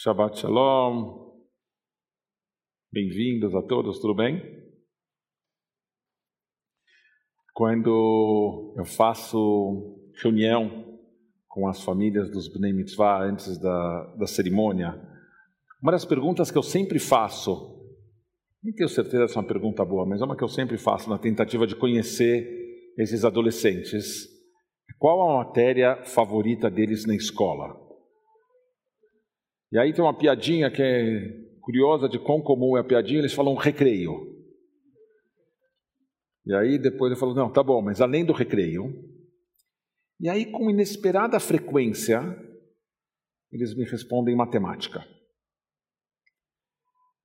Shabbat Shalom. Bem-vindos a todos, tudo bem? Quando eu faço reunião com as famílias dos Bnei Mitzvah antes da, da cerimônia, uma das perguntas que eu sempre faço, nem tenho certeza se é uma pergunta boa, mas é uma que eu sempre faço na tentativa de conhecer esses adolescentes, é qual a matéria favorita deles na escola? E aí tem uma piadinha que é curiosa de quão comum é a piadinha, eles falam recreio. E aí depois ele falou, não, tá bom, mas além do recreio. E aí com inesperada frequência, eles me respondem matemática.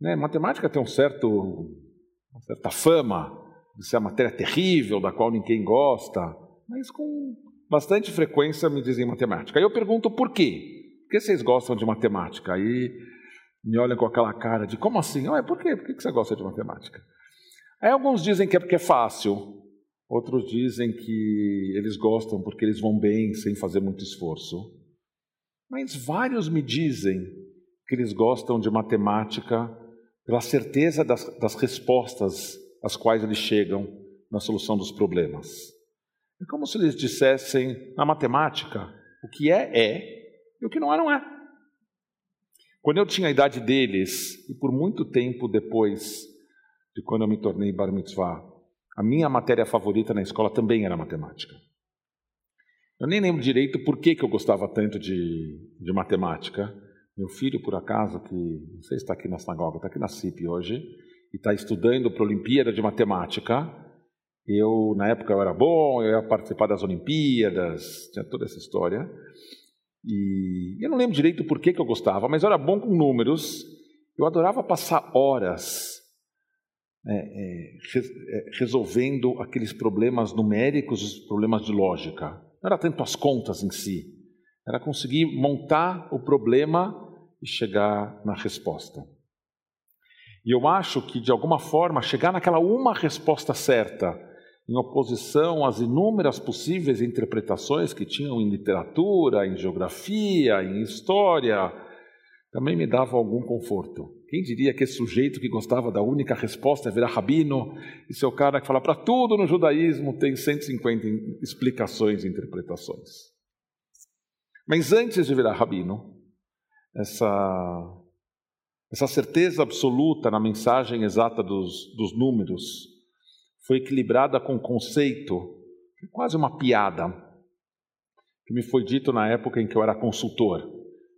Né? Matemática tem um certo, uma certa fama de ser uma matéria terrível, da qual ninguém gosta, mas com bastante frequência me dizem matemática. Aí eu pergunto por quê? Por que vocês gostam de matemática? Aí me olham com aquela cara de como assim? Ué, por quê? Por que você gosta de matemática? Aí alguns dizem que é porque é fácil, outros dizem que eles gostam porque eles vão bem sem fazer muito esforço. Mas vários me dizem que eles gostam de matemática pela certeza das, das respostas às quais eles chegam na solução dos problemas. É como se eles dissessem, na matemática, o que é, é, e o que não é, não é. Quando eu tinha a idade deles, e por muito tempo depois de quando eu me tornei bar mitzvah, a minha matéria favorita na escola também era matemática. Eu nem lembro direito por que, que eu gostava tanto de, de matemática. Meu filho, por acaso, que não sei se está aqui na sinagoga, está aqui na CIP hoje, e está estudando para a Olimpíada de Matemática. Eu, na época, eu era bom, eu ia participar das Olimpíadas, tinha toda essa história. E eu não lembro direito por que, que eu gostava, mas eu era bom com números. Eu adorava passar horas é, é, é, resolvendo aqueles problemas numéricos, os problemas de lógica. Não era tanto as contas em si, era conseguir montar o problema e chegar na resposta. E eu acho que, de alguma forma, chegar naquela uma resposta certa em oposição às inúmeras possíveis interpretações que tinham em literatura, em geografia, em história, também me dava algum conforto. Quem diria que esse sujeito que gostava da única resposta é virar rabino, e seu cara que fala para tudo no judaísmo tem 150 explicações e interpretações. Mas antes de virar rabino, essa, essa certeza absoluta na mensagem exata dos, dos números, foi equilibrada com conceito, quase uma piada, que me foi dito na época em que eu era consultor,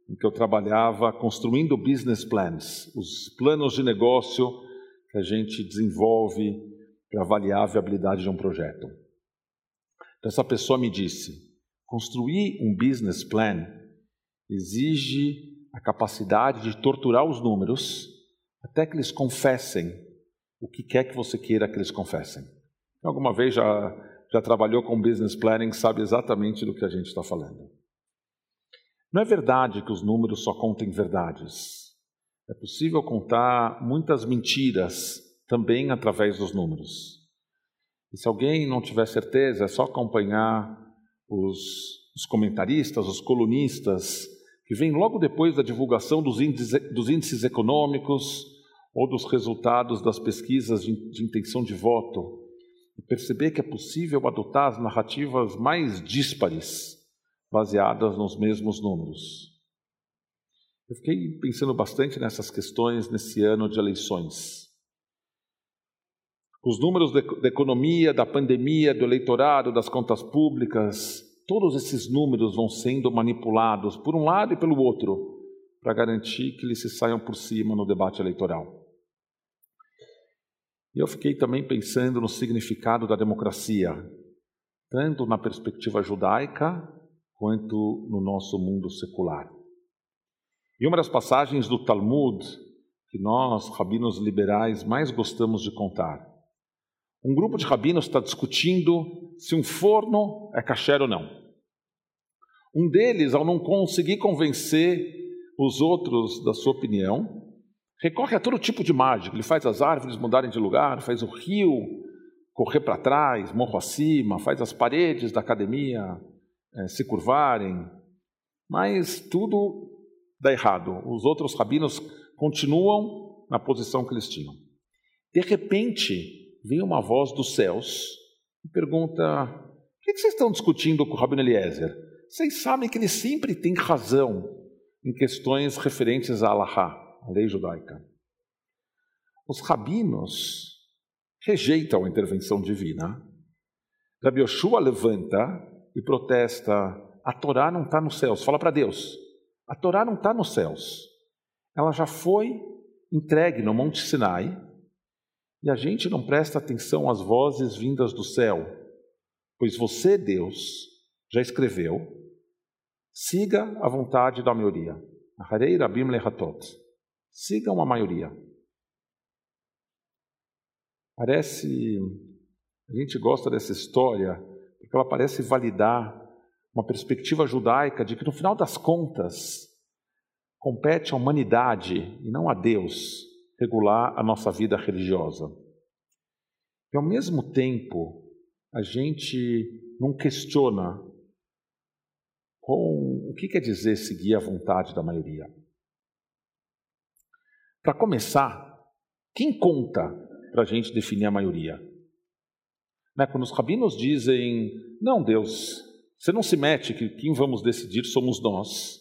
em que eu trabalhava construindo business plans, os planos de negócio que a gente desenvolve para avaliar a viabilidade de um projeto. Então, essa pessoa me disse: construir um business plan exige a capacidade de torturar os números até que eles confessem o que quer que você queira que eles confessem. Alguma vez já, já trabalhou com business planning, sabe exatamente do que a gente está falando. Não é verdade que os números só contem verdades. É possível contar muitas mentiras também através dos números. E se alguém não tiver certeza, é só acompanhar os, os comentaristas, os colunistas, que vêm logo depois da divulgação dos índices, dos índices econômicos, ou dos resultados das pesquisas de, intenção de voto e perceber que é possível adotar as narrativas mais díspares, baseadas nos mesmos números. Eu fiquei pensando bastante nessas questões nesse ano de eleições. Os números da economia, da pandemia, do eleitorado, das contas públicas, todos esses números vão sendo manipulados por um lado e pelo outro para garantir que eles se saiam por cima no debate eleitoral. E eu fiquei também pensando no significado da democracia, tanto na perspectiva judaica quanto no nosso mundo secular. E uma das passagens do Talmud que nós, rabinos liberais, mais gostamos de contar. Um grupo de rabinos está discutindo se um forno é kasher ou não. Um deles, ao não conseguir convencer os outros da sua opinião, recorre a todo tipo de mágica. Ele faz as árvores mudarem de lugar, faz o rio correr para trás, morro acima, faz as paredes da academia é, se curvarem, mas tudo dá errado. Os outros rabinos continuam na posição que eles tinham. De repente, vem uma voz dos céus e pergunta: O que vocês estão discutindo com o Rabino Eliezer? Vocês sabem que ele sempre tem razão em questões referentes à Allahá, a lei judaica. Os rabinos rejeitam a intervenção divina. Rabi Yoshua levanta e protesta: a Torá não está nos céus. Fala para Deus: a Torá não está nos céus. Ela já foi entregue no Monte Sinai e a gente não presta atenção às vozes vindas do céu, pois você, Deus, já escreveu: siga a vontade da maioria. Harei Rabim Lehatot. Sigam a maioria. Parece. A gente gosta dessa história porque ela parece validar uma perspectiva judaica de que, no final das contas, compete à humanidade e não a Deus regular a nossa vida religiosa. E, ao mesmo tempo, a gente não questiona com o que quer dizer seguir a vontade da maioria. Para começar, quem conta para a gente definir a maioria? Né? Quando os rabinos dizem, não, Deus, você não se mete que quem vamos decidir somos nós.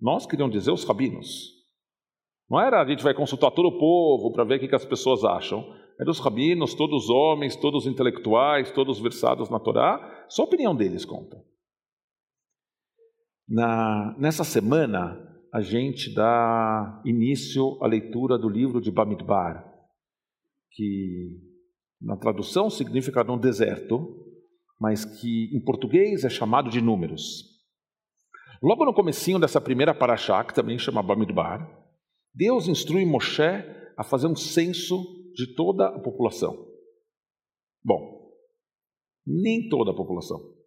Nós queriam dizer os rabinos. Não era a gente vai consultar todo o povo para ver o que, as pessoas acham. Eram os rabinos, todos os homens, todos os intelectuais, todos versados na Torá. Só a opinião deles conta. Na, nessa semana, a gente dá início à leitura do livro de Bamidbar, que na tradução significa no deserto, mas que em português é chamado de números. Logo no comecinho dessa primeira paraxá, que também chama Bamidbar, Deus instrui Moshe a fazer um censo de toda a população. Bom, nem toda a população.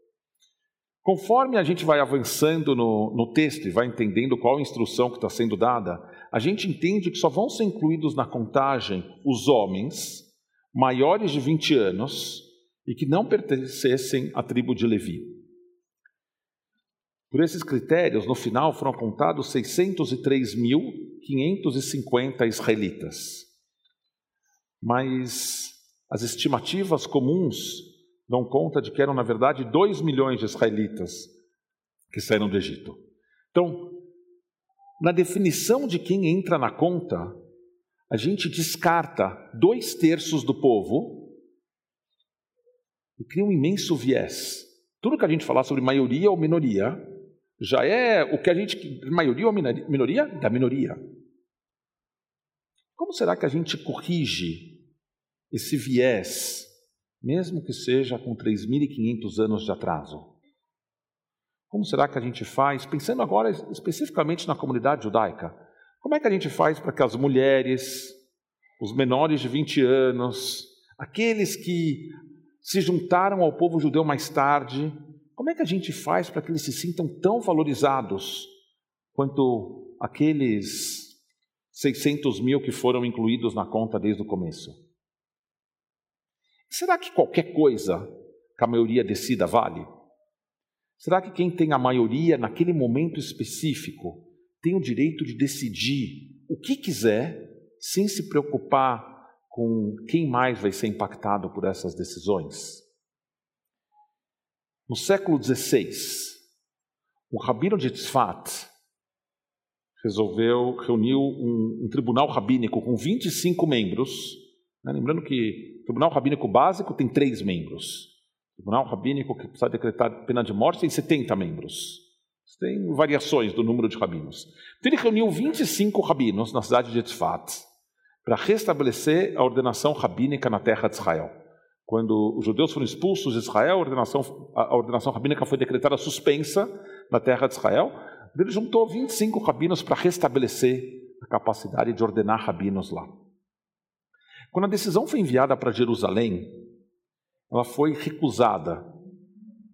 Conforme a gente vai avançando no, no texto e vai entendendo qual instrução que está sendo dada, a gente entende que só vão ser incluídos na contagem os homens maiores de 20 anos e que não pertencessem à tribo de Levi. Por esses critérios, no final foram contados 603.550 israelitas. Mas as estimativas comuns dão conta de que eram, na verdade, 2 milhões de israelitas que saíram do Egito. Então, na definição de quem entra na conta, a gente descarta dois terços do povo e cria um imenso viés. Tudo que a gente falar sobre maioria ou minoria já é o que a gente. Maioria ou minoria? Da minoria. Como será que a gente corrige esse viés mesmo que seja com 3.500 anos de atraso. Como será que a gente faz, pensando agora especificamente na comunidade judaica, como é que a gente faz para que as mulheres, os menores de 20 anos, aqueles que se juntaram ao povo judeu mais tarde, como é que a gente faz para que eles se sintam tão valorizados quanto aqueles 600 mil que foram incluídos na conta desde o começo? Será que qualquer coisa que a maioria decida vale? Será que quem tem a maioria naquele momento específico tem o direito de decidir o que quiser sem se preocupar com quem mais vai ser impactado por essas decisões? No século XVI, o rabino de Tzfat resolveu, reuniu um, um tribunal rabínico com 25 membros? Lembrando que o Tribunal Rabínico Básico tem três membros. O Tribunal Rabínico que precisa decretar pena de morte tem 70 membros. Tem variações do número de rabinos. Então ele reuniu 25 rabinos na cidade de Tzfat para restabelecer a ordenação rabínica na terra de Israel. Quando os judeus foram expulsos de Israel, a ordenação, a ordenação rabínica foi decretada suspensa na terra de Israel. Ele juntou 25 rabinos para restabelecer a capacidade de ordenar rabinos lá. Quando a decisão foi enviada para Jerusalém, ela foi recusada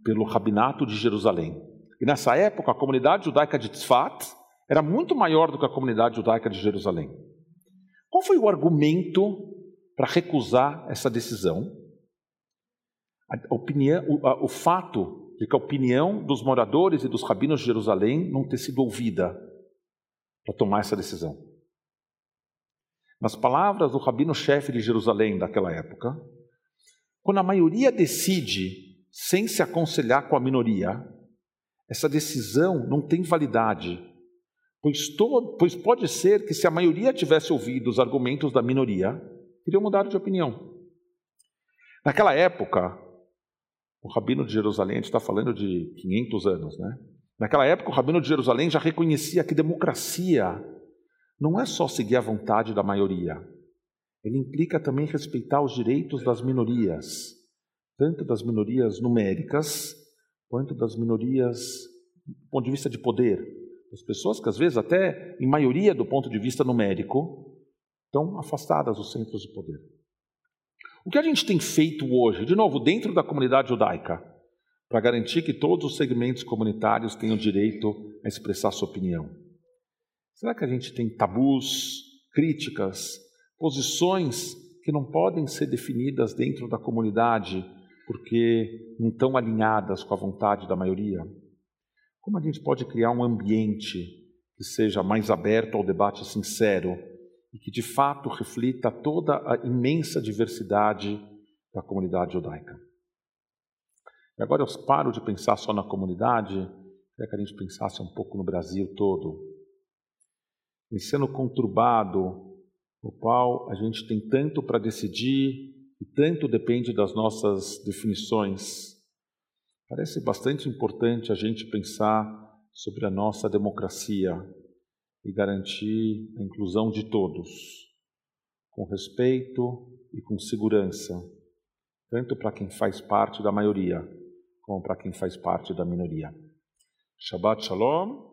pelo rabinato de Jerusalém. E nessa época, a comunidade judaica de Tzfat era muito maior do que a comunidade judaica de Jerusalém. Qual foi o argumento para recusar essa decisão? Opinião, o, o fato de que a opinião dos moradores e dos rabinos de Jerusalém não ter sido ouvida. para tomar essa decisão. Nas palavras do rabino-chefe de Jerusalém daquela época, quando a maioria decide sem se aconselhar com a minoria, essa decisão não tem validade, pois, todo, pois pode ser que se a maioria tivesse ouvido os argumentos da minoria, teriam mudado de opinião. Naquela época, o rabino de Jerusalém, está falando de 500 anos, né? Naquela época, o rabino de Jerusalém já reconhecia que democracia não é só seguir a vontade da maioria, ele implica também respeitar os direitos das minorias, tanto das minorias numéricas, quanto das minorias do ponto de vista de poder. As pessoas que, às vezes, até em maioria do ponto de vista numérico, estão afastadas dos centros de poder. O que a gente tem feito hoje, de novo, dentro da comunidade judaica, para garantir que todos os segmentos comunitários tenham direito a expressar sua opinião? Será que a gente tem tabus, críticas, posições que não podem ser definidas dentro da comunidade porque não estão alinhadas com a vontade da maioria? Como a gente pode criar um ambiente que seja mais aberto ao debate sincero e que de fato reflita toda a imensa diversidade da comunidade judaica? E agora eu paro de pensar só na comunidade, queria que a gente pensasse um pouco no Brasil todo sendo conturbado, no qual a gente tem tanto para decidir e tanto depende das nossas definições. Parece bastante importante a gente pensar sobre a nossa democracia e garantir a inclusão de todos, com respeito e com segurança, tanto para quem faz parte da maioria, como para quem faz parte da minoria. Shabbat Shalom.